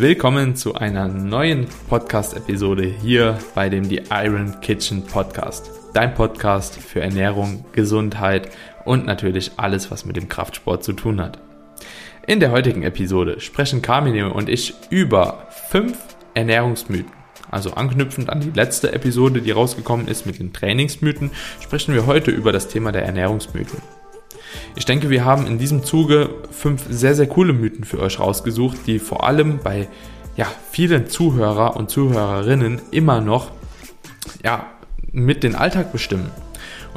Willkommen zu einer neuen Podcast-Episode hier bei dem The Iron Kitchen Podcast. Dein Podcast für Ernährung, Gesundheit und natürlich alles, was mit dem Kraftsport zu tun hat. In der heutigen Episode sprechen Carmine und ich über fünf Ernährungsmythen. Also anknüpfend an die letzte Episode, die rausgekommen ist mit den Trainingsmythen, sprechen wir heute über das Thema der Ernährungsmythen. Ich denke, wir haben in diesem Zuge fünf sehr, sehr coole Mythen für euch rausgesucht, die vor allem bei ja, vielen Zuhörer und Zuhörerinnen immer noch ja, mit den Alltag bestimmen.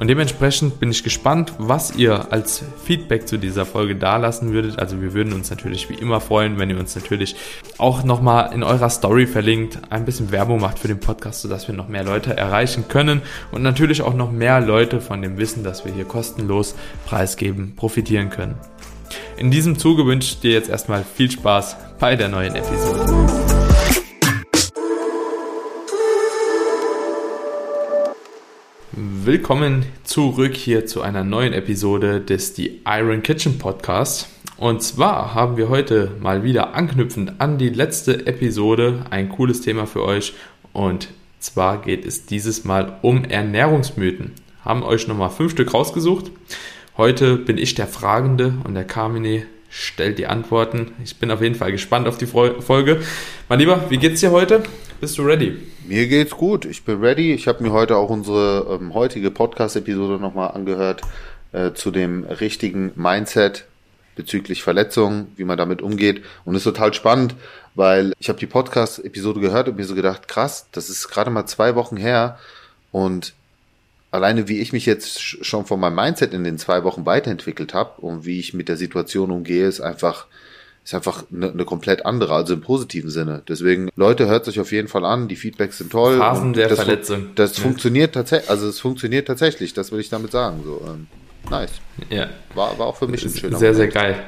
Und dementsprechend bin ich gespannt, was ihr als Feedback zu dieser Folge dalassen würdet. Also wir würden uns natürlich wie immer freuen, wenn ihr uns natürlich auch nochmal in eurer Story verlinkt, ein bisschen Werbung macht für den Podcast, sodass wir noch mehr Leute erreichen können und natürlich auch noch mehr Leute von dem Wissen, das wir hier kostenlos preisgeben, profitieren können. In diesem Zuge wünsche ich dir jetzt erstmal viel Spaß bei der neuen Episode. Willkommen zurück hier zu einer neuen Episode des The Iron Kitchen Podcast. Und zwar haben wir heute mal wieder anknüpfend an die letzte Episode ein cooles Thema für euch. Und zwar geht es dieses Mal um Ernährungsmythen. Haben euch nochmal fünf Stück rausgesucht. Heute bin ich der Fragende und der Carmine stellt die Antworten. Ich bin auf jeden Fall gespannt auf die Folge. Mein Lieber, wie geht's dir heute? Bist du ready? Mir geht's gut. Ich bin ready. Ich habe mir heute auch unsere ähm, heutige Podcast-Episode nochmal angehört äh, zu dem richtigen Mindset bezüglich Verletzungen, wie man damit umgeht. Und ist total spannend, weil ich habe die Podcast-Episode gehört und mir so gedacht, krass, das ist gerade mal zwei Wochen her und alleine wie ich mich jetzt schon von meinem Mindset in den zwei Wochen weiterentwickelt habe und wie ich mit der Situation umgehe, ist einfach ist einfach eine, eine komplett andere, also im positiven Sinne. Deswegen, Leute, hört sich auf jeden Fall an, die Feedbacks sind toll. Phasen der das Verletzung. das ja. funktioniert tatsächlich, also es funktioniert tatsächlich, das will ich damit sagen. So, ähm, nice. Ja. War, war auch für mich ein schöner Sehr, Moment. sehr geil.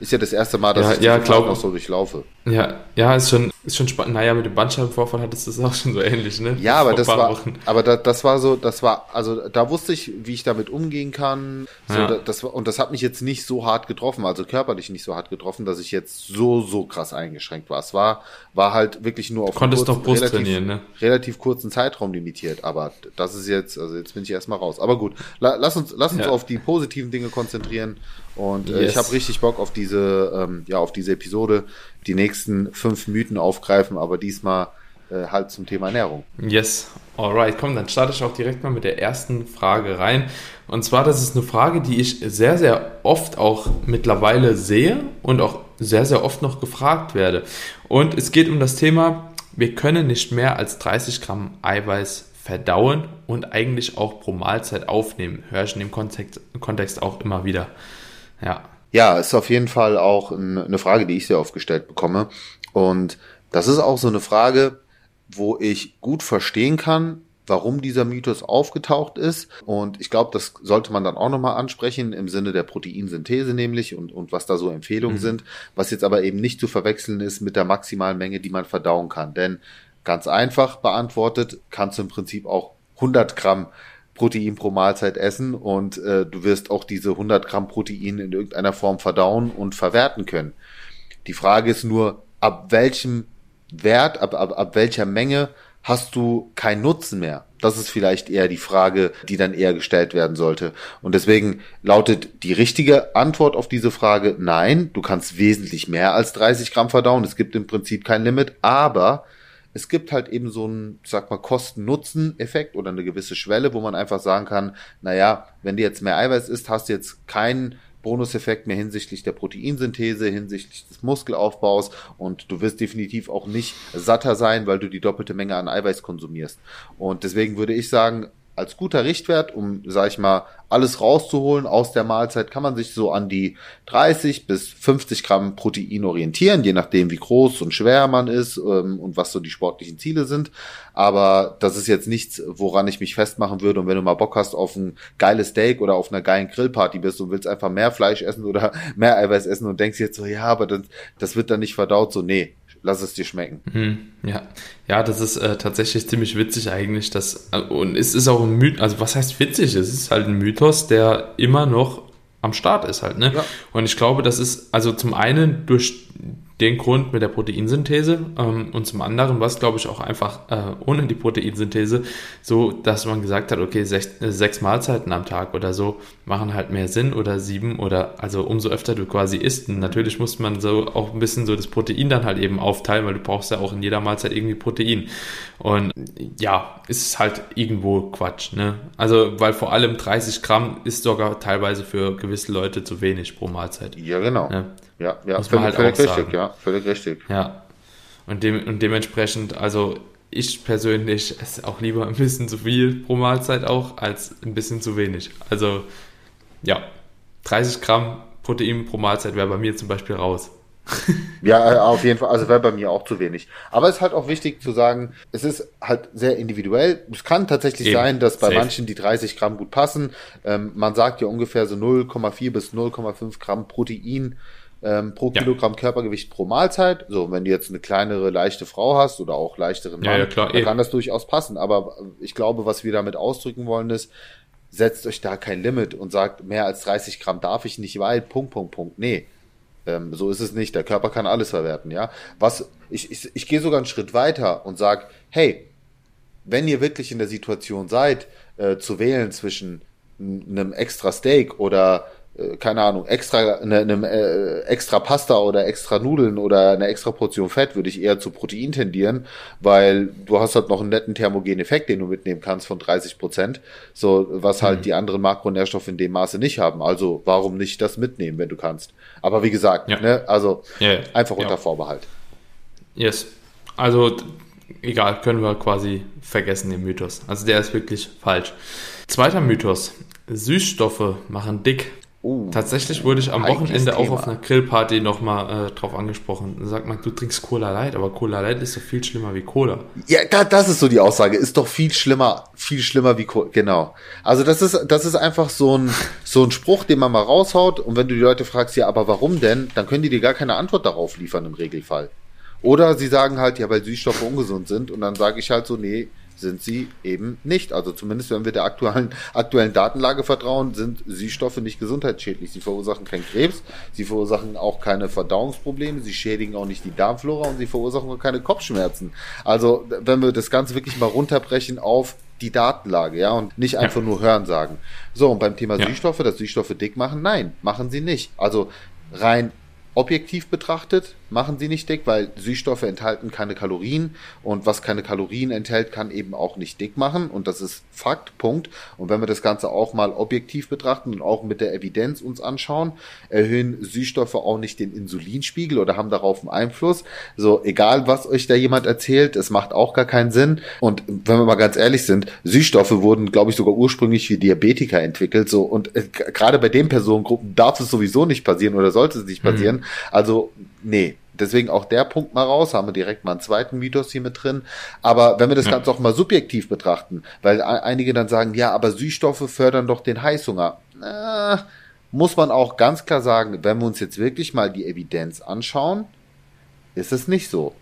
Ist ja das erste Mal, dass ja, ich ja, glaub, noch so durchlaufe. Ja, ja, ist schon, ist schon spannend. Naja, mit dem Bandscheibenvorfall hattest du das auch schon so ähnlich, ne? Ja, aber das war, Wochen. aber da, das war so, das war, also da wusste ich, wie ich damit umgehen kann. So, ja. das, und das hat mich jetzt nicht so hart getroffen, also körperlich nicht so hart getroffen, dass ich jetzt so, so krass eingeschränkt war. Es war, war halt wirklich nur auf Konntest kurzen, doch Brust relativ, trainieren, ne? relativ kurzen Zeitraum limitiert. Aber das ist jetzt, also jetzt bin ich erstmal raus. Aber gut, la, lass uns, lass uns ja. auf die positiven Dinge konzentrieren. Und äh, yes. ich habe richtig Bock auf diese, ähm, ja, auf diese Episode, die nächsten fünf Mythen aufgreifen, aber diesmal äh, halt zum Thema Ernährung. Yes, alright, komm, dann starte ich auch direkt mal mit der ersten Frage rein. Und zwar, das ist eine Frage, die ich sehr, sehr oft auch mittlerweile sehe und auch sehr, sehr oft noch gefragt werde. Und es geht um das Thema, wir können nicht mehr als 30 Gramm Eiweiß verdauen und eigentlich auch pro Mahlzeit aufnehmen. Höre ich in dem Kontext, Kontext auch immer wieder. Ja. Ja, ist auf jeden Fall auch eine Frage, die ich sehr oft gestellt bekomme. Und das ist auch so eine Frage, wo ich gut verstehen kann, warum dieser Mythos aufgetaucht ist. Und ich glaube, das sollte man dann auch nochmal ansprechen im Sinne der Proteinsynthese nämlich und, und was da so Empfehlungen mhm. sind, was jetzt aber eben nicht zu verwechseln ist mit der maximalen Menge, die man verdauen kann. Denn ganz einfach beantwortet, kannst du im Prinzip auch 100 Gramm Protein pro Mahlzeit essen und äh, du wirst auch diese 100 Gramm Protein in irgendeiner Form verdauen und verwerten können. Die Frage ist nur, ab welchem Wert, ab, ab, ab welcher Menge hast du keinen Nutzen mehr? Das ist vielleicht eher die Frage, die dann eher gestellt werden sollte. Und deswegen lautet die richtige Antwort auf diese Frage, nein, du kannst wesentlich mehr als 30 Gramm verdauen. Es gibt im Prinzip kein Limit, aber es gibt halt eben so einen, sag mal, Kosten-Nutzen-Effekt oder eine gewisse Schwelle, wo man einfach sagen kann, naja, wenn du jetzt mehr Eiweiß isst, hast du jetzt keinen Bonuseffekt mehr hinsichtlich der Proteinsynthese, hinsichtlich des Muskelaufbaus und du wirst definitiv auch nicht satter sein, weil du die doppelte Menge an Eiweiß konsumierst. Und deswegen würde ich sagen, als guter Richtwert, um, sag ich mal, alles rauszuholen aus der Mahlzeit, kann man sich so an die 30 bis 50 Gramm Protein orientieren, je nachdem, wie groß und schwer man ist ähm, und was so die sportlichen Ziele sind. Aber das ist jetzt nichts, woran ich mich festmachen würde. Und wenn du mal Bock hast auf ein geiles Steak oder auf einer geilen Grillparty bist und willst einfach mehr Fleisch essen oder mehr Eiweiß essen und denkst jetzt so, ja, aber das, das wird dann nicht verdaut, so, nee, lass es dir schmecken. Mhm, ja. ja, das ist äh, tatsächlich ziemlich witzig eigentlich. Dass, äh, und es ist auch ein Mythos, also was heißt witzig? Es ist halt ein Mythos, der immer noch am Start ist halt. Ne? Ja. Und ich glaube, das ist also zum einen durch den Grund mit der Proteinsynthese ähm, und zum anderen, was glaube ich auch einfach äh, ohne die Proteinsynthese, so dass man gesagt hat, okay, sech, äh, sechs Mahlzeiten am Tag oder so machen halt mehr Sinn oder sieben oder also umso öfter du quasi isst. Und natürlich muss man so auch ein bisschen so das Protein dann halt eben aufteilen, weil du brauchst ja auch in jeder Mahlzeit irgendwie Protein. Und ja, ist halt irgendwo Quatsch, ne? Also, weil vor allem 30 Gramm ist sogar teilweise für gewisse Leute zu wenig pro Mahlzeit. Ja, genau. Ne? Ja, ja, Muss man halt völlig auch richtig, sagen. ja, völlig richtig. Ja. Und, dem, und dementsprechend, also ich persönlich esse auch lieber ein bisschen zu viel pro Mahlzeit auch, als ein bisschen zu wenig. Also ja, 30 Gramm Protein pro Mahlzeit wäre bei mir zum Beispiel raus. Ja, äh, auf jeden Fall. Also wäre bei mir auch zu wenig. Aber es ist halt auch wichtig zu sagen, es ist halt sehr individuell. Es kann tatsächlich Eben. sein, dass bei Safe. manchen die 30 Gramm gut passen. Ähm, man sagt ja ungefähr so 0,4 bis 0,5 Gramm Protein ähm, pro Ja. Kilogramm Körpergewicht pro Mahlzeit. So, wenn du jetzt eine kleinere, leichte Frau hast oder auch leichteren Ja, Mann, ja, klar, dann eben. kann das durchaus passen. Aber ich glaube, was wir damit ausdrücken wollen ist, setzt euch da kein Limit und sagt, mehr als 30 Gramm darf ich nicht, weil, Punkt, Punkt, Punkt. Nee. Ähm, so ist es nicht. Der Körper kann alles verwerten, ja. Was, ich, ich, ich gehe sogar einen Schritt weiter und sage, hey, wenn ihr wirklich in der Situation seid, äh, zu wählen zwischen einem extra Steak oder äh, keine Ahnung, extra ne, einem äh, extra Pasta oder extra Nudeln oder eine extra Portion Fett, würde ich eher zu Protein tendieren, weil du hast halt noch einen netten thermogenen Effekt, den du mitnehmen kannst von 30 Prozent, so was halt die anderen Makronährstoffe in dem Maße nicht haben. Also warum nicht das mitnehmen, wenn du kannst? Aber wie gesagt, Ja. ne, also Ja, ja. einfach unter Vorbehalt. Yes. Also, egal, können wir quasi vergessen, den Mythos. Also, der ist wirklich falsch. Zweiter Mythos. Süßstoffe machen dick. Uh, Tatsächlich wurde ich am Wochenende auch Thema. auf einer Grillparty nochmal äh, drauf angesprochen. Sag mal, du trinkst Cola Light, aber Cola Light ist doch viel schlimmer wie Cola. Ja, da, das ist so die Aussage. Ist doch viel schlimmer, viel schlimmer wie Co genau. Also das ist, das ist einfach so ein, so ein Spruch, den man mal raushaut. Und wenn du die Leute fragst, ja, aber warum denn, dann können die dir gar keine Antwort darauf liefern im Regelfall. Oder sie sagen halt, ja, weil Süßstoffe ungesund sind. Und dann sage ich halt so, nee, sind sie eben nicht. Also zumindest wenn wir der aktuellen, aktuellen Datenlage vertrauen, sind Süßstoffe nicht gesundheitsschädlich. Sie verursachen keinen Krebs, sie verursachen auch keine Verdauungsprobleme, sie schädigen auch nicht die Darmflora und sie verursachen auch keine Kopfschmerzen. Also wenn wir das Ganze wirklich mal runterbrechen auf die Datenlage, ja, und nicht einfach nur hören sagen. So, und beim Thema Ja. Süßstoffe, dass Süßstoffe dick machen, nein, machen sie nicht. Also rein objektiv betrachtet machen sie nicht dick, weil Süßstoffe enthalten keine Kalorien und was keine Kalorien enthält, kann eben auch nicht dick machen und das ist Fakt, Punkt. Und wenn wir das Ganze auch mal objektiv betrachten und auch mit der Evidenz uns anschauen, erhöhen Süßstoffe auch nicht den Insulinspiegel oder haben darauf einen Einfluss. So, egal was euch da jemand erzählt, es macht auch gar keinen Sinn. Und wenn wir mal ganz ehrlich sind, Süßstoffe wurden, glaube ich, sogar ursprünglich für Diabetiker entwickelt. So, und äh, gerade bei den Personengruppen darf es sowieso nicht passieren oder sollte es nicht passieren. Also, nee. Deswegen auch der Punkt mal raus, haben wir direkt mal einen zweiten Mythos hier mit drin. Aber wenn wir das Ja. Ganze auch mal subjektiv betrachten, weil ein- einige dann sagen, ja, aber Süßstoffe fördern doch den Heißhunger. Äh, muss man auch ganz klar sagen, wenn wir uns jetzt wirklich mal die Evidenz anschauen, ist es nicht so.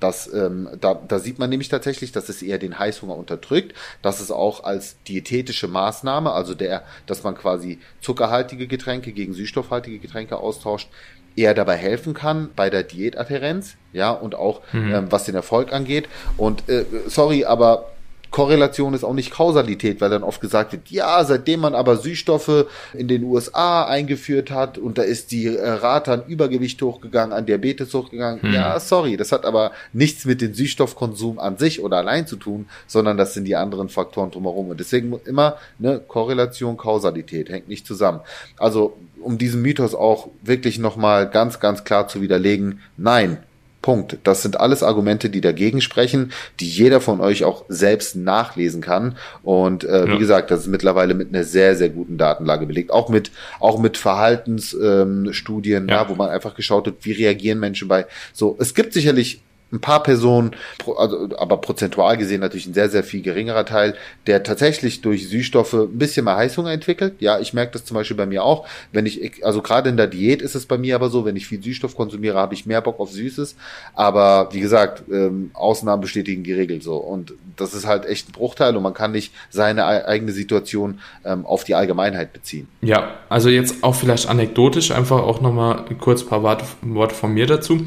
Das, ähm, da, da sieht man nämlich tatsächlich, dass es eher den Heißhunger unterdrückt, dass es auch als diätetische Maßnahme, also der, dass man quasi zuckerhaltige Getränke gegen süßstoffhaltige Getränke austauscht, eher dabei helfen kann bei der Diätadhärenz, ja, und auch ähm, was den Erfolg angeht. Und äh, sorry, aber Korrelation ist auch nicht Kausalität, weil dann oft gesagt wird, ja, seitdem man aber Süßstoffe in den USA eingeführt hat und da ist die äh, Rate an Übergewicht hochgegangen, an Diabetes hochgegangen. Ja, sorry, das hat aber nichts mit dem Süßstoffkonsum an sich oder allein zu tun, sondern das sind die anderen Faktoren drumherum. Und deswegen immer ne, Korrelation, Kausalität hängt nicht zusammen. Also um diesen Mythos auch wirklich nochmal ganz, ganz klar zu widerlegen, nein, Punkt. Das sind alles Argumente, die dagegen sprechen, die jeder von euch auch selbst nachlesen kann. Und äh, Ja. wie gesagt, das ist mittlerweile mit einer sehr, sehr guten Datenlage belegt. Auch mit, auch mit Verhaltensstudien, ähm, Studien, Ja. ja. wo man einfach geschaut hat, wie reagieren Menschen bei. So, es gibt sicherlich ein paar Personen, also, aber prozentual gesehen natürlich ein sehr, sehr viel geringerer Teil, der tatsächlich durch Süßstoffe ein bisschen mehr Heißhunger entwickelt. Ja, ich merke das zum Beispiel bei mir auch. Wenn ich, also gerade in der Diät ist es bei mir aber so, wenn ich viel Süßstoff konsumiere, habe ich mehr Bock auf Süßes. Aber wie gesagt, ähm, Ausnahmen bestätigen die Regel so. Und das ist halt echt ein Bruchteil und man kann nicht seine eigene Situation ähm, auf die Allgemeinheit beziehen. Ja, also jetzt auch vielleicht anekdotisch, einfach auch nochmal kurz ein paar Worte von mir dazu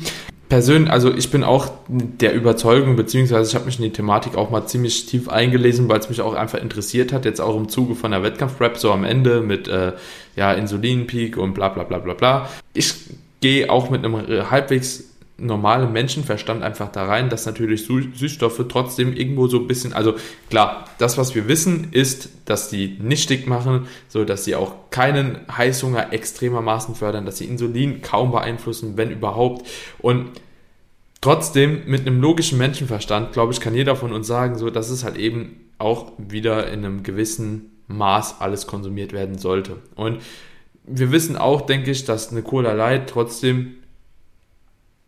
persönlich, also ich bin auch der Überzeugung, beziehungsweise ich habe mich in die Thematik auch mal ziemlich tief eingelesen, weil es mich auch einfach interessiert hat, jetzt auch im Zuge von der Wettkampf-Rap so am Ende mit äh, ja, Insulinpeak und bla bla bla bla bla. Ich gehe auch mit einem halbwegs normalen Menschenverstand einfach da rein, dass natürlich Süßstoffe trotzdem irgendwo so ein bisschen, also klar, das, was wir wissen, ist, dass die nicht dick machen, so dass sie auch keinen Heißhunger extremermaßen fördern, dass sie Insulin kaum beeinflussen, wenn überhaupt. Und trotzdem mit einem logischen Menschenverstand, glaube ich, kann jeder von uns sagen, so, dass es halt eben auch wieder in einem gewissen Maß alles konsumiert werden sollte. Und wir wissen auch, denke ich, dass eine Cola Light trotzdem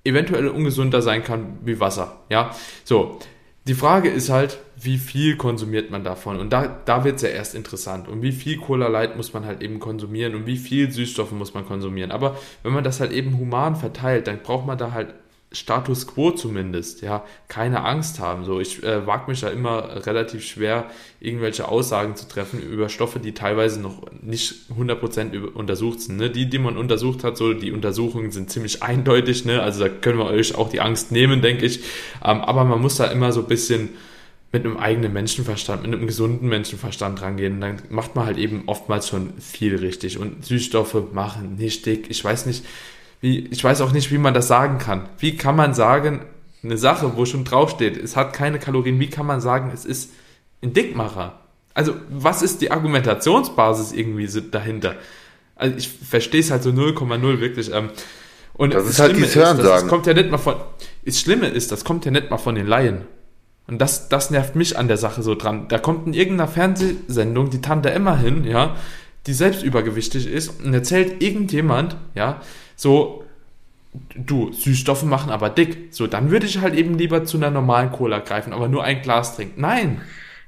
eventuell ungesunder sein kann wie Wasser. Ja, so. Die Frage ist halt, wie viel konsumiert man davon? Und da, da wird es ja erst interessant. Und wie viel Cola Light muss man halt eben konsumieren und wie viel Süßstoffe muss man konsumieren? Aber wenn man das halt eben human verteilt, dann braucht man da halt Status quo zumindest, ja, keine Angst haben. So, ich äh, wage mich da immer relativ schwer, irgendwelche Aussagen zu treffen über Stoffe, die teilweise noch nicht 100% untersucht sind. Ne? Die, die man untersucht hat, so die Untersuchungen sind ziemlich eindeutig, ne? also da können wir euch auch die Angst nehmen, denke ich. Ähm, aber man muss da immer so ein bisschen mit einem eigenen Menschenverstand, mit einem gesunden Menschenverstand rangehen. dann macht man halt eben oftmals schon viel richtig. Und Süßstoffe machen nicht dick. Ich weiß nicht, wie, ich weiß auch nicht, wie man das sagen kann. Wie kann man sagen, eine Sache, wo schon draufsteht, es hat keine Kalorien, wie kann man sagen, es ist ein Dickmacher? Also, was ist die Argumentationsbasis irgendwie dahinter? Also, ich verstehe es halt so 0,0 wirklich. Ähm, und das ist halt dieses Hörensagen. Das, das kommt ja nicht mal von, das Schlimme ist, das kommt ja nicht mal von den Laien. Und das, das nervt mich an der Sache so dran. Da kommt in irgendeiner Fernsehsendung die Tante Emma hin, ja, die selbst übergewichtig ist und erzählt irgendjemand, ja, so, du, Süßstoffe machen aber dick. So, dann würde ich halt eben lieber zu einer normalen Cola greifen, aber nur ein Glas trinken. Nein.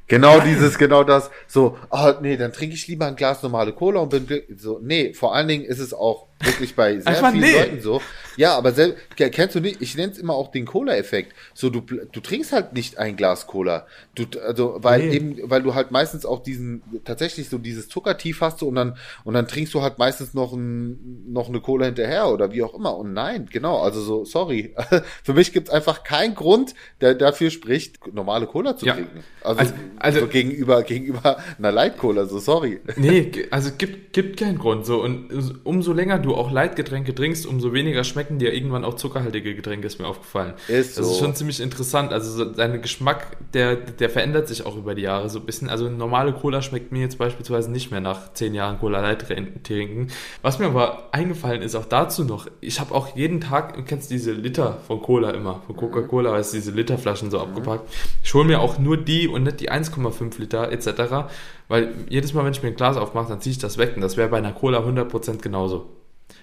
Genau Nein. dieses, genau das. So, oh, nee, dann trinke ich lieber ein Glas normale Cola und bin so, nee, vor allen Dingen ist es auch wirklich bei sehr vielen nee. Leuten so. Ja, aber selbst, kennst du nicht, ich nenne es immer auch den Cola-Effekt. So, du, du trinkst halt nicht ein Glas Cola. Du, also, weil nee. eben, weil du halt meistens auch diesen, tatsächlich so dieses Zuckertief hast und dann, und dann trinkst du halt meistens noch ein, noch eine Cola hinterher oder wie auch immer. Und nein, genau, also so, sorry. Für mich gibt's einfach keinen Grund, der dafür spricht, normale Cola zu ja. trinken. Also, also, also so gegenüber, gegenüber einer Light Cola, so sorry. Nee, also gibt, gibt keinen Grund, so. Und umso länger du auch Leitgetränke trinkst, umso weniger schmecken dir irgendwann auch zuckerhaltige Getränke, ist mir aufgefallen. Ist so. Das ist schon ziemlich interessant. Also dein Geschmack, der, der verändert sich auch über die Jahre so ein bisschen. Also normale Cola schmeckt mir jetzt beispielsweise nicht mehr nach zehn Jahren Cola Light trinken. Was mir aber eingefallen ist, auch dazu noch, ich habe auch jeden Tag, du kennst diese Liter von Cola immer, von Coca-Cola, weißt du, diese Literflaschen so mhm. abgepackt. Ich hole mir auch nur die und nicht die 1,5 Liter etc., weil jedes Mal, wenn ich mir ein Glas aufmache, dann ziehe ich das weg und das wäre bei einer Cola 100% genauso.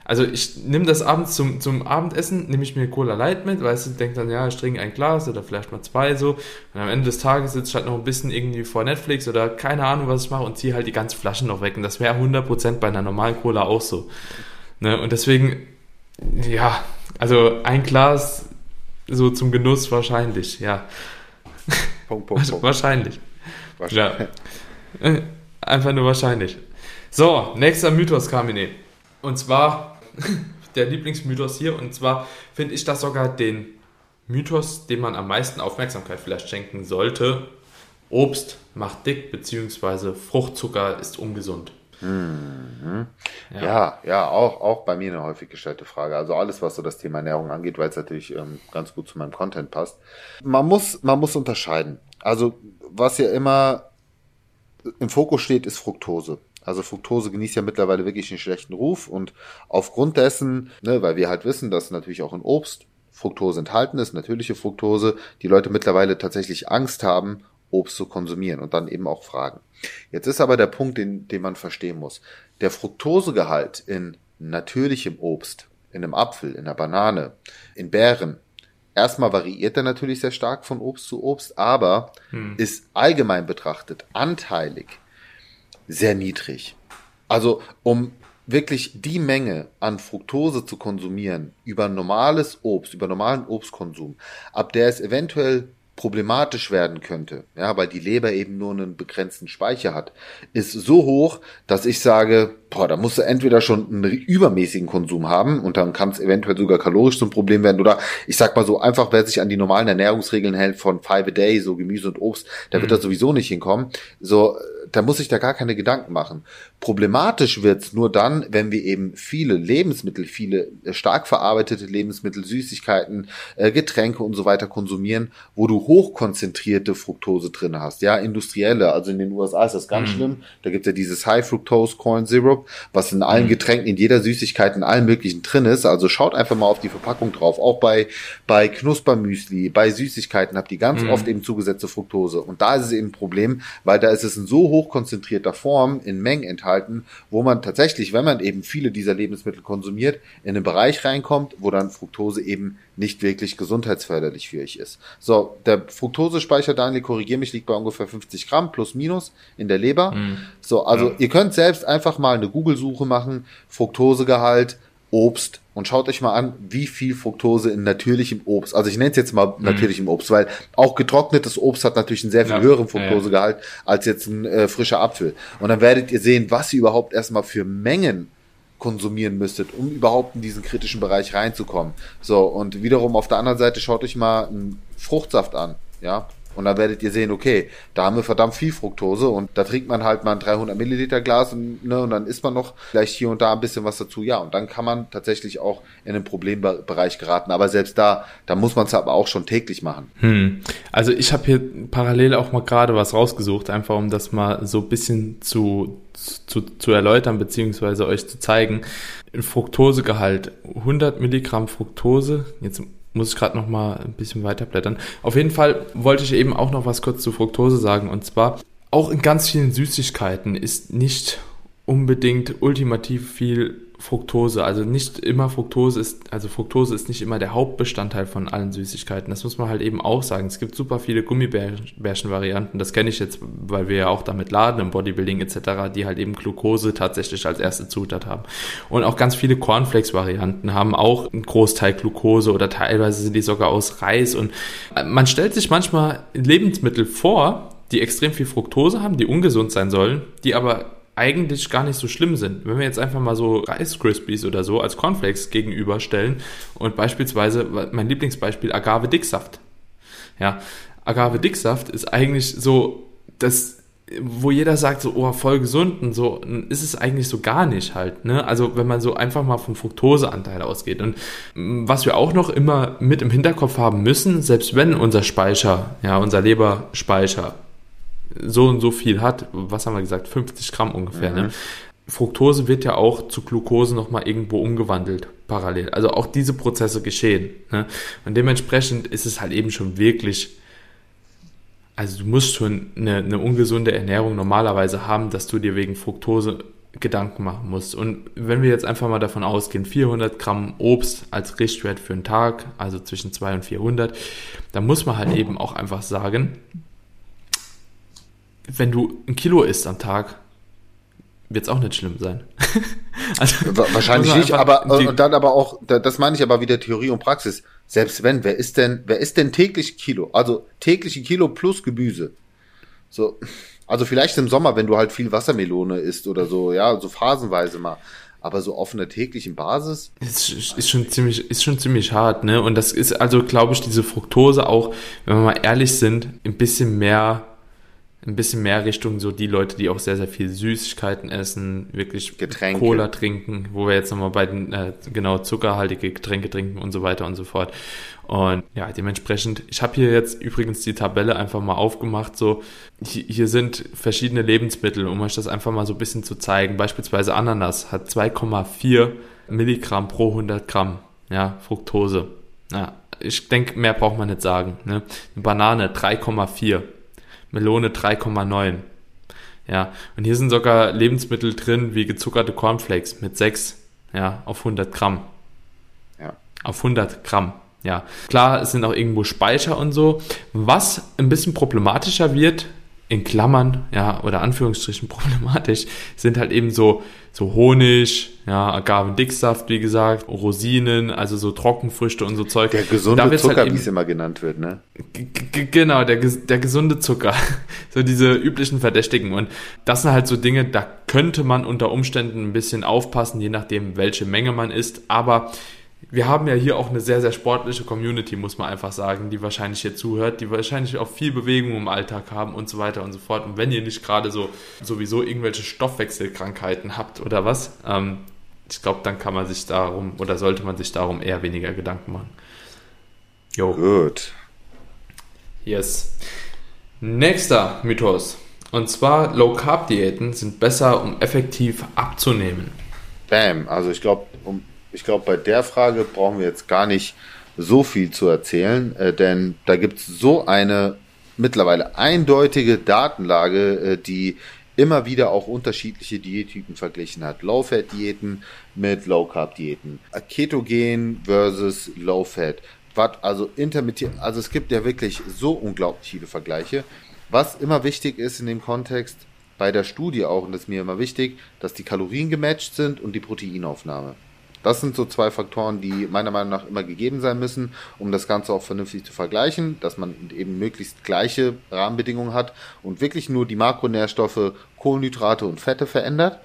Also ich nehme das abends zum, zum Abendessen, nehme ich mir Cola Light mit, weißt du, denke dann, ja, ich trinke ein Glas oder vielleicht mal zwei so. Und am Ende des Tages sitze ich halt noch ein bisschen irgendwie vor Netflix oder keine Ahnung, was ich mache und ziehe halt die ganze Flasche noch weg. Und das wäre 100% bei einer normalen Cola auch so. Ne? Und deswegen, ja, also ein Glas so zum Genuss wahrscheinlich, ja. Punkt, Punkt, Punkt. Wahrscheinlich. Wahrscheinlich. Ja. Äh, einfach nur wahrscheinlich. So, nächster Mythos, Kamine. Und zwar der Lieblingsmythos hier. Und zwar finde ich das sogar den Mythos, dem man am meisten Aufmerksamkeit vielleicht schenken sollte. Obst macht dick, beziehungsweise Fruchtzucker ist ungesund. Mhm. Ja. ja. ja, auch, auch bei mir eine häufig gestellte Frage. Also alles, was so das Thema Ernährung angeht, weil es natürlich ähm, ganz gut zu meinem Content passt. Man muss, man muss unterscheiden. Also was ja immer im Fokus steht, ist Fructose. Also Fructose genießt ja mittlerweile wirklich einen schlechten Ruf und aufgrund dessen, ne, weil wir halt wissen, dass natürlich auch in Obst Fructose enthalten ist, natürliche Fructose, die Leute mittlerweile tatsächlich Angst haben, Obst zu konsumieren und dann eben auch fragen. Jetzt ist aber der Punkt, den, den man verstehen muss. Der Fructosegehalt in natürlichem Obst, in einem Apfel, in einer Banane, in Beeren, erstmal variiert er natürlich sehr stark von Obst zu Obst, aber hm. ist allgemein betrachtet anteilig sehr niedrig. Also um wirklich die Menge an Fructose zu konsumieren über normales Obst, über normalen Obstkonsum, ab der es eventuell problematisch werden könnte, ja, weil die Leber eben nur einen begrenzten Speicher hat, ist so hoch, dass ich sage, boah, da musst du entweder schon einen übermäßigen Konsum haben und dann kann es eventuell sogar kalorisch zum Problem werden oder ich sag mal so, einfach wer sich an die normalen Ernährungsregeln hält von five a day, so Gemüse und Obst, der mhm. wird da sowieso nicht hinkommen. So, da muss ich da gar keine Gedanken machen. Problematisch wird's nur dann, wenn wir eben viele Lebensmittel, viele äh, stark verarbeitete Lebensmittel, Süßigkeiten, äh, Getränke und so weiter konsumieren, wo du hochkonzentrierte Fructose drin hast. Ja, industrielle, also in den USA ist das ganz mhm. schlimm. Da gibt's ja dieses High Fructose Corn Syrup, was in allen mhm. Getränken, in jeder Süßigkeit, in allen möglichen drin ist. Also schaut einfach mal auf die Verpackung drauf. Auch bei, bei Knuspermüsli, bei Süßigkeiten habt ihr ganz mhm. oft eben zugesetzte Fructose. Und da ist es eben ein Problem, weil da ist es in so hochkonzentrierter Form in Mengen enthalten, wo man tatsächlich, wenn man eben viele dieser Lebensmittel konsumiert, in einen Bereich reinkommt, wo dann Fructose eben nicht wirklich gesundheitsförderlich für euch ist. So, der Fructosespeicher, Daniel, korrigier mich, liegt bei ungefähr 50 Gramm plus minus in der Leber. Mhm. So, also ja. ihr könnt selbst einfach mal eine Google-Suche machen, Fructosegehalt, Obst und schaut euch mal an, wie viel Fructose in natürlichem Obst, also ich nenne es jetzt mal mhm. natürlichem Obst, weil auch getrocknetes Obst hat natürlich einen sehr viel ja. höheren Fructosegehalt ja, als jetzt ein äh, frischer Apfel. Und dann werdet ihr sehen, was ihr überhaupt erstmal für Mengen konsumieren müsstet, um überhaupt in diesen kritischen Bereich reinzukommen. So, und wiederum auf der anderen Seite schaut euch mal einen Fruchtsaft an, ja. Und dann werdet ihr sehen, okay, da haben wir verdammt viel Fructose und da trinkt man halt mal ein 300 Milliliter Glas und, ne, und dann isst man noch vielleicht hier und da ein bisschen was dazu. Ja, und dann kann man tatsächlich auch in den Problembereich geraten. Aber selbst da, da muss man es aber auch schon täglich machen. Hm. Also ich habe hier parallel auch mal gerade was rausgesucht, einfach um das mal so ein bisschen zu, zu, zu erläutern, beziehungsweise euch zu zeigen. Fructosegehalt, 100 Milligramm Fructose, jetzt muss ich gerade noch mal ein bisschen weiterblättern. Auf jeden Fall wollte ich eben auch noch was kurz zu Fructose sagen. Und zwar, auch in ganz vielen Süßigkeiten ist nicht unbedingt ultimativ viel Fructose. Also nicht immer Fructose ist, also Fructose ist nicht immer der Hauptbestandteil von allen Süßigkeiten. Das muss man halt eben auch sagen. Es gibt super viele Gummibärchen-Varianten. Das kenne ich jetzt, weil wir ja auch damit laden im Bodybuilding etc., die halt eben Glucose tatsächlich als erste Zutat haben. Und auch ganz viele Cornflakes-Varianten haben auch einen Großteil Glucose oder teilweise sind die sogar aus Reis. Und man stellt sich manchmal Lebensmittel vor, die extrem viel Fructose haben, die ungesund sein sollen, die aber eigentlich gar nicht so schlimm sind. Wenn wir jetzt einfach mal so Rice Krispies oder so als Cornflakes gegenüberstellen und beispielsweise mein Lieblingsbeispiel Agave Dicksaft. Ja, Agave Dicksaft ist eigentlich so das wo jeder sagt so, oh, voll gesund und so, ist es eigentlich so gar nicht halt, ne? Also, wenn man so einfach mal vom Fruktoseanteil ausgeht. Und was wir auch noch immer mit im Hinterkopf haben müssen, selbst wenn unser Speicher, ja, unser Leberspeicher so und so viel hat, was haben wir gesagt, 50 Gramm ungefähr, ne? mhm. ne? Fructose wird ja auch zu Glucose nochmal irgendwo umgewandelt, parallel. Also auch diese Prozesse geschehen. Ne? Und dementsprechend ist es halt eben schon wirklich, also du musst schon eine, eine ungesunde Ernährung normalerweise haben, dass du dir wegen Fructose Gedanken machen musst. Und wenn wir jetzt einfach mal davon ausgehen, 400 Gramm Obst als Richtwert für einen Tag, also zwischen 200 und 400, dann muss man halt eben auch einfach sagen, wenn du ein Kilo isst am Tag, wird es auch nicht schlimm sein. also, Wahrscheinlich nicht, aber und dann aber auch, das meine ich aber wieder Theorie und Praxis. Selbst wenn, wer ist denn, wer ist denn täglich Kilo? Also tägliche Kilo plus Gemüse. So, also vielleicht im Sommer, wenn du halt viel Wassermelone isst oder so, ja, so phasenweise mal. Aber so auf einer täglichen Basis. Ist, ist schon ziemlich, ist schon ziemlich hart, ne? Und das ist also, glaube ich, diese Fructose auch, wenn wir mal ehrlich sind, ein bisschen mehr ein bisschen mehr Richtung so die Leute, die auch sehr, sehr viel Süßigkeiten essen, wirklich Getränke. Cola trinken, wo wir jetzt nochmal bei den, äh, genau, zuckerhaltige Getränke trinken und so weiter und so fort. Und ja, dementsprechend, ich habe hier jetzt übrigens die Tabelle einfach mal aufgemacht, so, hier sind verschiedene Lebensmittel, um euch das einfach mal so ein bisschen zu zeigen. Beispielsweise Ananas hat 2,4 Milligramm pro 100 Gramm, ja, Fructose. Ja, ich denke, mehr braucht man nicht sagen. Ne? Eine Banane 3,4 Melone 3,9. Ja, und hier sind sogar Lebensmittel drin wie gezuckerte Cornflakes mit 6, ja, auf 100 Gramm. Ja. Auf 100 Gramm. ja, klar, es sind auch irgendwo Speicher und so. Was ein bisschen problematischer wird, in Klammern, ja, oder Anführungsstrichen problematisch, sind halt eben so, so Honig, ja, Agavendicksaft, wie gesagt, Rosinen, also so Trockenfrüchte und so Zeug. Der gesunde halt Zucker, halt wie es immer genannt wird, ne? Genau, der, der gesunde Zucker. so diese üblichen Verdächtigen. Und das sind halt so Dinge, da könnte man unter Umständen ein bisschen aufpassen, je nachdem, welche Menge man isst. Aber wir haben ja hier auch eine sehr, sehr sportliche Community, muss man einfach sagen, die wahrscheinlich hier zuhört, die wahrscheinlich auch viel Bewegung im Alltag haben und so weiter und so fort. Und wenn ihr nicht gerade so sowieso irgendwelche Stoffwechselkrankheiten habt oder was, ähm, ich glaube, dann kann man sich darum oder sollte man sich darum eher weniger Gedanken machen. Jo. Gut. Yes. Nächster Mythos. Und zwar Low Carb Diäten sind besser, um effektiv abzunehmen. Bam. Also ich glaube, um ich glaube, bei der Frage brauchen wir jetzt gar nicht so viel zu erzählen, äh, denn da gibt es so eine mittlerweile eindeutige Datenlage, äh, die immer wieder auch unterschiedliche Diättypen verglichen hat. Low-Fat-Diäten mit Low-Carb-Diäten. Ketogen versus Low-Fat. Also intermittent, also es gibt ja wirklich so unglaublich viele Vergleiche. Was immer wichtig ist in dem Kontext, bei der Studie auch, und das ist mir immer wichtig, dass die Kalorien gematcht sind und die Proteinaufnahme. Das sind so zwei Faktoren, die meiner Meinung nach immer gegeben sein müssen, um das Ganze auch vernünftig zu vergleichen, dass man eben möglichst gleiche Rahmenbedingungen hat und wirklich nur die Makronährstoffe, Kohlenhydrate und Fette verändert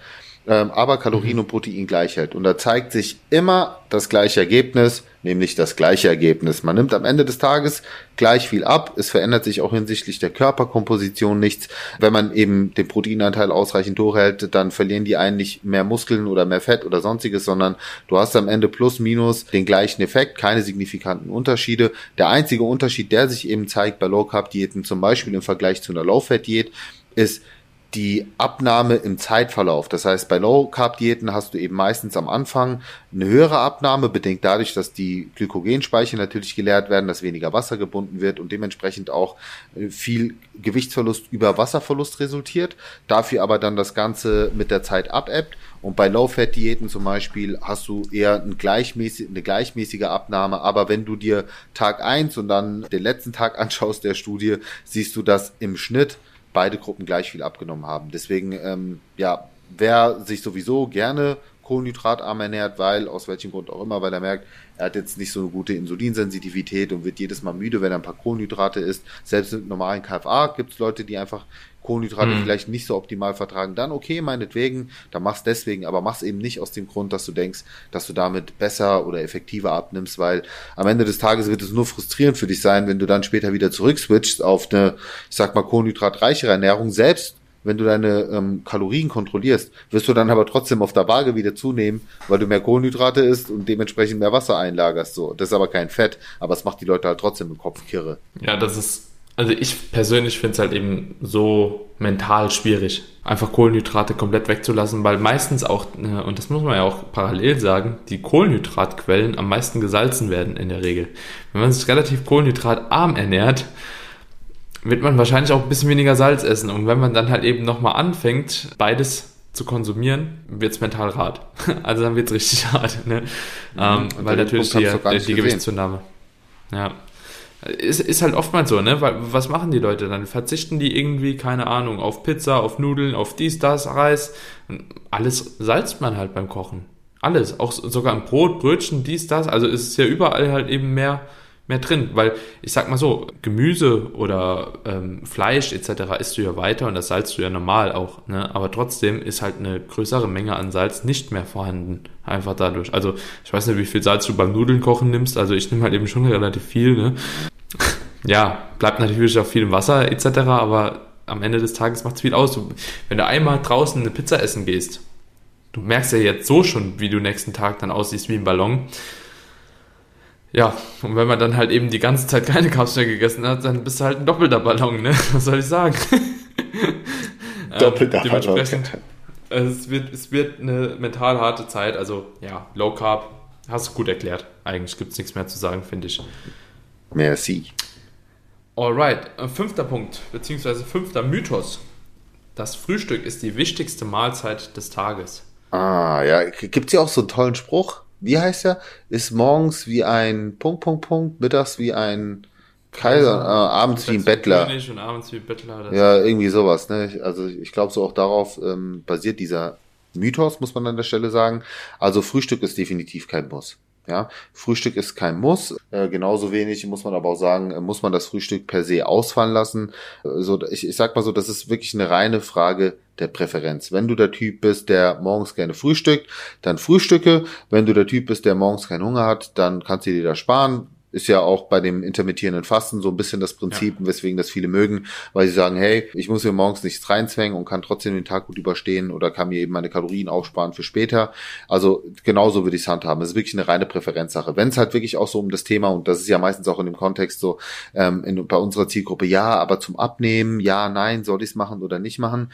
ähm, aber Kalorien mhm. und Protein gleich hält. Und da zeigt sich immer das gleiche Ergebnis, nämlich das gleiche Ergebnis. Man nimmt am Ende des Tages gleich viel ab. Es verändert sich auch hinsichtlich der Körperkomposition nichts. Wenn man eben den Proteinanteil ausreichend hochhält, dann verlieren die einen nicht mehr Muskeln oder mehr Fett oder sonstiges, sondern du hast am Ende plus minus den gleichen Effekt, keine signifikanten Unterschiede. Der einzige Unterschied, der sich eben zeigt bei Low Carb Diäten, zum Beispiel im Vergleich zu einer Low Fat Diät, ist, die Abnahme im Zeitverlauf. Das heißt, bei Low-Carb-Diäten hast du eben meistens am Anfang eine höhere Abnahme, bedingt dadurch, dass die Glykogenspeicher natürlich geleert werden, dass weniger Wasser gebunden wird und dementsprechend auch äh, viel Gewichtsverlust über Wasserverlust resultiert. Dafür aber dann das Ganze mit der Zeit abebbt. Und bei Low-Fat-Diäten zum Beispiel hast du eher ein gleichmäßig, eine gleichmäßige Abnahme. Aber wenn du dir Tag eins und dann den letzten Tag anschaust der Studie, siehst du, dass im Schnitt beide Gruppen gleich viel abgenommen haben. Deswegen, ähm, ja, wer sich sowieso gerne kohlenhydratarm ernährt, weil, aus welchem Grund auch immer, weil er merkt, er hat jetzt nicht so eine gute Insulinsensitivität und wird jedes Mal müde, wenn er ein paar Kohlenhydrate isst. Selbst mit normalen KFA gibt es Leute, die einfach Kohlenhydrate mhm. vielleicht nicht so optimal vertragen. Dann okay, meinetwegen, dann mach's deswegen, aber mach's eben nicht aus dem Grund, dass du denkst, dass du damit besser oder effektiver abnimmst, weil am Ende des Tages wird es nur frustrierend für dich sein, wenn du dann später wieder zurückswitchst auf eine, ich sag mal, kohlenhydratreichere Ernährung, selbst wenn du deine ähm, Kalorien kontrollierst, wirst du dann aber trotzdem auf der Waage wieder zunehmen, weil du mehr Kohlenhydrate isst und dementsprechend mehr Wasser einlagerst. So, das ist aber kein Fett, aber es macht die Leute halt trotzdem im Kopf kirre. Ja, das ist, also ich persönlich finde es halt eben so mental schwierig, einfach Kohlenhydrate komplett wegzulassen, weil meistens auch, äh, und das muss man ja auch parallel sagen, die Kohlenhydratquellen am meisten gesalzen werden in der Regel. Wenn man sich relativ kohlenhydratarm ernährt, wird man wahrscheinlich auch ein bisschen weniger Salz essen. Und wenn man dann halt eben nochmal anfängt, beides zu konsumieren, wird es mental hart. Also dann wird es richtig hart. Ne? Mhm, ähm, weil natürlich die, die, die Gewichtszunahme. Ja. Ist, ist halt oftmals so, ne? Was machen die Leute dann? Verzichten die irgendwie, keine Ahnung, auf Pizza, auf Nudeln, auf dies, das, Reis. Alles salzt man halt beim Kochen. Alles. Auch sogar ein Brot, Brötchen, dies, das. Also ist es ja überall halt eben mehr mehr drin, weil ich sag mal so, Gemüse oder ähm, Fleisch etc. isst du ja weiter und das salzt du ja normal auch, ne? aber trotzdem ist halt eine größere Menge an Salz nicht mehr vorhanden, einfach dadurch. Also ich weiß nicht, wie viel Salz du beim Nudeln kochen nimmst, also ich nehme halt eben schon relativ viel, ne? ja, bleibt natürlich auch viel im Wasser etc., aber am Ende des Tages macht es viel aus. Wenn du einmal draußen eine Pizza essen gehst, du merkst ja jetzt so schon, wie du nächsten Tag dann aussiehst wie ein Ballon ja, und wenn man dann halt eben die ganze Zeit keine mehr gegessen hat, dann bist du halt ein doppelter Ballon, ne? Was soll ich sagen? doppelter ähm, Ballon. Es wird, es wird eine mental harte Zeit, also ja, Low Carb, hast du gut erklärt. Eigentlich gibt es nichts mehr zu sagen, finde ich. Merci. Alright, äh, fünfter Punkt, beziehungsweise fünfter Mythos. Das Frühstück ist die wichtigste Mahlzeit des Tages. Ah, ja, gibt es ja auch so einen tollen Spruch? Wie heißt er? Ist morgens wie ein Punkt, Punkt, Punkt, mittags wie ein Kaiser, äh, abends wie ein Bettler. Und abends wie Bettler. Ja, irgendwie sowas. Ne? Also ich glaube so auch darauf ähm, basiert dieser Mythos, muss man an der Stelle sagen. Also Frühstück ist definitiv kein Muss. Ja, Frühstück ist kein Muss. Äh, genauso wenig muss man aber auch sagen, äh, muss man das Frühstück per se ausfallen lassen. Äh, so, ich, ich sag mal so, das ist wirklich eine reine Frage der Präferenz. Wenn du der Typ bist, der morgens gerne frühstückt, dann frühstücke. Wenn du der Typ bist, der morgens keinen Hunger hat, dann kannst du dir das sparen ist ja auch bei dem intermittierenden Fasten so ein bisschen das Prinzip, ja. weswegen das viele mögen, weil sie sagen, hey, ich muss mir morgens nichts reinzwängen und kann trotzdem den Tag gut überstehen oder kann mir eben meine Kalorien aufsparen für später. Also genauso würde ich es handhaben. Es ist wirklich eine reine Präferenzsache. Wenn es halt wirklich auch so um das Thema, und das ist ja meistens auch in dem Kontext so, ähm, in, bei unserer Zielgruppe, ja, aber zum Abnehmen, ja, nein, soll ich es machen oder nicht machen,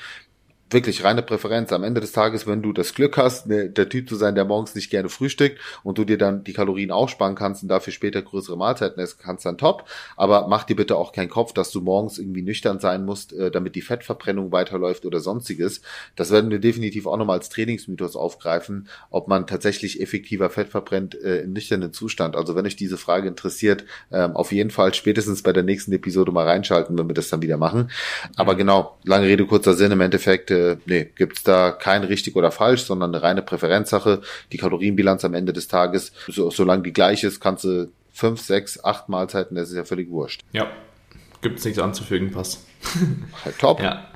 wirklich reine Präferenz. Am Ende des Tages, wenn du das Glück hast, ne, der Typ zu sein, der morgens nicht gerne frühstückt und du dir dann die Kalorien aufsparen kannst und dafür später größere Mahlzeiten essen kannst, dann top. Aber mach dir bitte auch keinen Kopf, dass du morgens irgendwie nüchtern sein musst, äh, damit die Fettverbrennung weiterläuft oder sonstiges. Das werden wir definitiv auch nochmal als Trainingsmythos aufgreifen, ob man tatsächlich effektiver Fett verbrennt äh, im nüchternen Zustand. Also wenn euch diese Frage interessiert, äh, auf jeden Fall spätestens bei der nächsten Episode mal reinschalten, wenn wir das dann wieder machen. Aber genau, lange Rede, kurzer Sinn, im Endeffekt äh, nee, gibt's da kein richtig oder falsch, sondern eine reine Präferenzsache. Die Kalorienbilanz am Ende des Tages, so, solange die gleich ist, kannst du fünf, sechs, acht Mahlzeiten, das ist ja völlig wurscht. Ja, gibt's nichts anzufügen, passt. Halt top. Ja.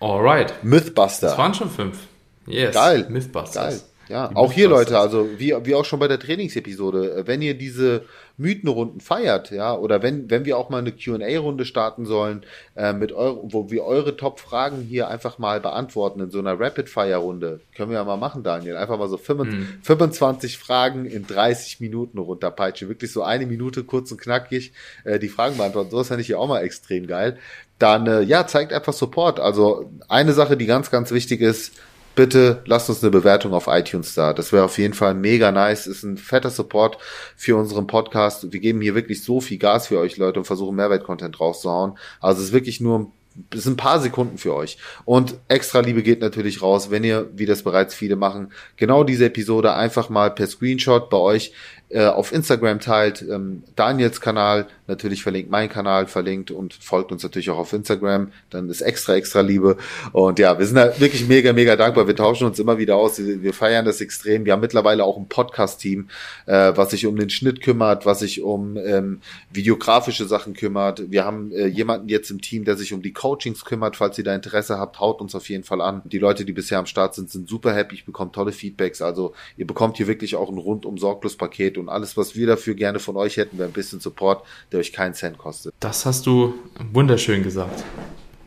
Alright. Mythbuster. Das waren schon fünf. Yes. Geil. Mythbusters. Geil. Ja, auch hier Leute, also wie, wie auch schon bei der Trainingsepisode, wenn ihr diese Mythenrunden feiert, ja, oder wenn, wenn wir auch mal eine QA-Runde starten sollen, äh, mit eure, wo wir eure Top-Fragen hier einfach mal beantworten in so einer Rapid-Fire-Runde, können wir ja mal machen, Daniel. Einfach mal so 25, mhm. 25 Fragen in 30 Minuten runterpeitschen. Wirklich so eine Minute kurz und knackig äh, die Fragen beantworten. So ist ja nicht hier auch mal extrem geil. Dann, äh, ja, zeigt einfach Support. Also eine Sache, die ganz, ganz wichtig ist, bitte lasst uns eine Bewertung auf iTunes da. Das wäre auf jeden Fall mega nice. Ist ein fetter Support für unseren Podcast. Wir geben hier wirklich so viel Gas für euch, Leute, und versuchen Mehrwert-Content rauszuhauen. Also es ist wirklich nur es sind ein paar Sekunden für euch. Und extra Liebe geht natürlich raus, wenn ihr, wie das bereits viele machen, genau diese Episode einfach mal per Screenshot bei euch äh, auf Instagram teilt. Ähm, Daniels Kanal natürlich verlinkt, mein Kanal verlinkt und folgt uns natürlich auch auf Instagram. Dann ist extra, extra Liebe. Und ja, wir sind da wirklich mega, mega dankbar. Wir tauschen uns immer wieder aus. Wir, wir feiern das extrem. Wir haben mittlerweile auch ein Podcast-Team, äh, was sich um den Schnitt kümmert, was sich um ähm, videografische Sachen kümmert. Wir haben äh, jemanden jetzt im Team, der sich um die Coachings kümmert. Falls ihr da Interesse habt, haut uns auf jeden Fall an. Die Leute, die bisher am Start sind, sind super happy. Ich bekomme tolle Feedbacks. Also ihr bekommt hier wirklich auch ein rundum sorglos Paket und alles, was wir dafür gerne von euch hätten, wäre ein bisschen Support, der euch keinen Cent kostet. Das hast du wunderschön gesagt.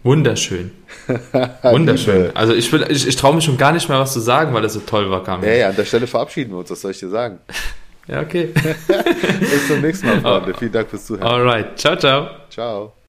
Wunderschön. Wunderschön. Also ich, will, ich, ich traue mich schon gar nicht mehr was zu sagen, weil es so toll war, Kamil. Ja, ja, an der Stelle verabschieden wir uns, was soll ich dir sagen? ja, okay. Bis zum nächsten Mal, Freunde. Vielen Dank fürs Zuhören. Alright. Ciao, ciao. Ciao.